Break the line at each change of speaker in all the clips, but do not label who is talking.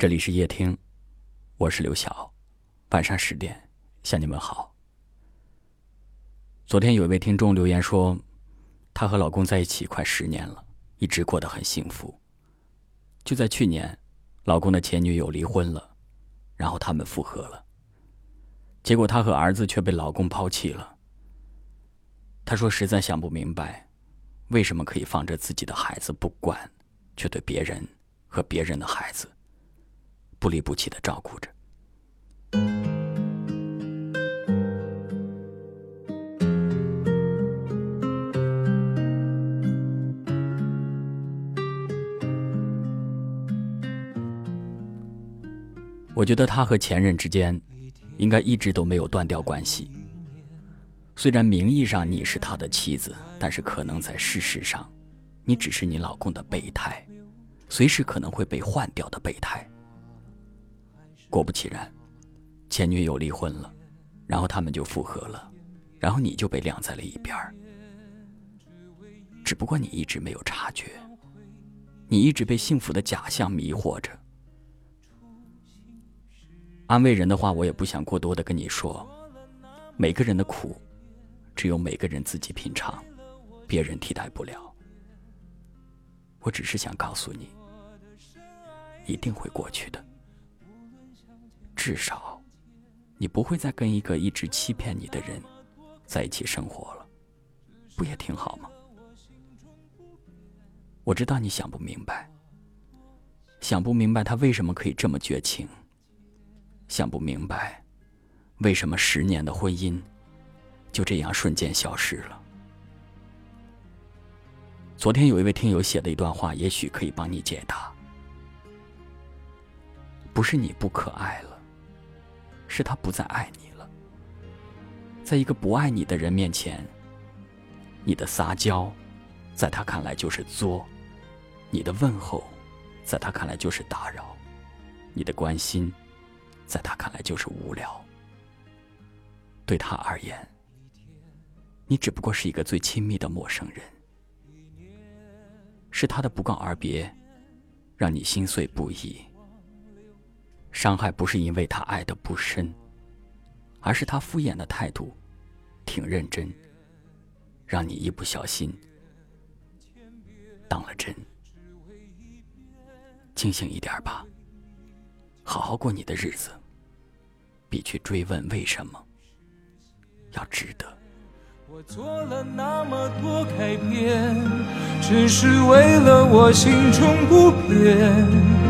这里是夜听，我是刘晓，晚上十点向你们好。昨天有一位听众留言说，她和老公在一起快十年了，一直过得很幸福。就在去年，老公的前女友离婚了，然后他们复合了。结果她和儿子却被老公抛弃了。她说实在想不明白，为什么可以放着自己的孩子不管，却对别人和别人的孩子。不离不弃的照顾着。我觉得他和前任之间，应该一直都没有断掉关系。虽然名义上你是他的妻子，但是可能在事实上，你只是你老公的备胎，随时可能会被换掉的备胎。果不其然，前女友离婚了，然后他们就复合了，然后你就被晾在了一边儿。只不过你一直没有察觉，你一直被幸福的假象迷惑着。安慰人的话，我也不想过多的跟你说。每个人的苦，只有每个人自己品尝，别人替代不了。我只是想告诉你，一定会过去的。至少，你不会再跟一个一直欺骗你的人在一起生活了，不也挺好吗？我知道你想不明白，想不明白他为什么可以这么绝情，想不明白为什么十年的婚姻就这样瞬间消失了。昨天有一位听友写的一段话，也许可以帮你解答：不是你不可爱了。是他不再爱你了，在一个不爱你的人面前，你的撒娇，在他看来就是作；你的问候，在他看来就是打扰；你的关心，在他看来就是无聊。对他而言，你只不过是一个最亲密的陌生人。是他的不告而别，让你心碎不已。伤害不是因为他爱的不深，而是他敷衍的态度，挺认真，让你一不小心当了真。清醒一点吧，好好过你的日子，比去追问为什么要值得。
我做了那么多改变，只是为了我心中不变。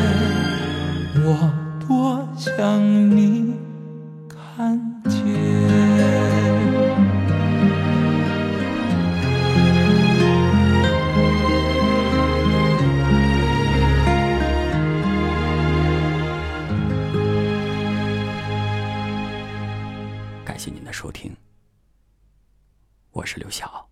感谢您的收听，我是刘晓。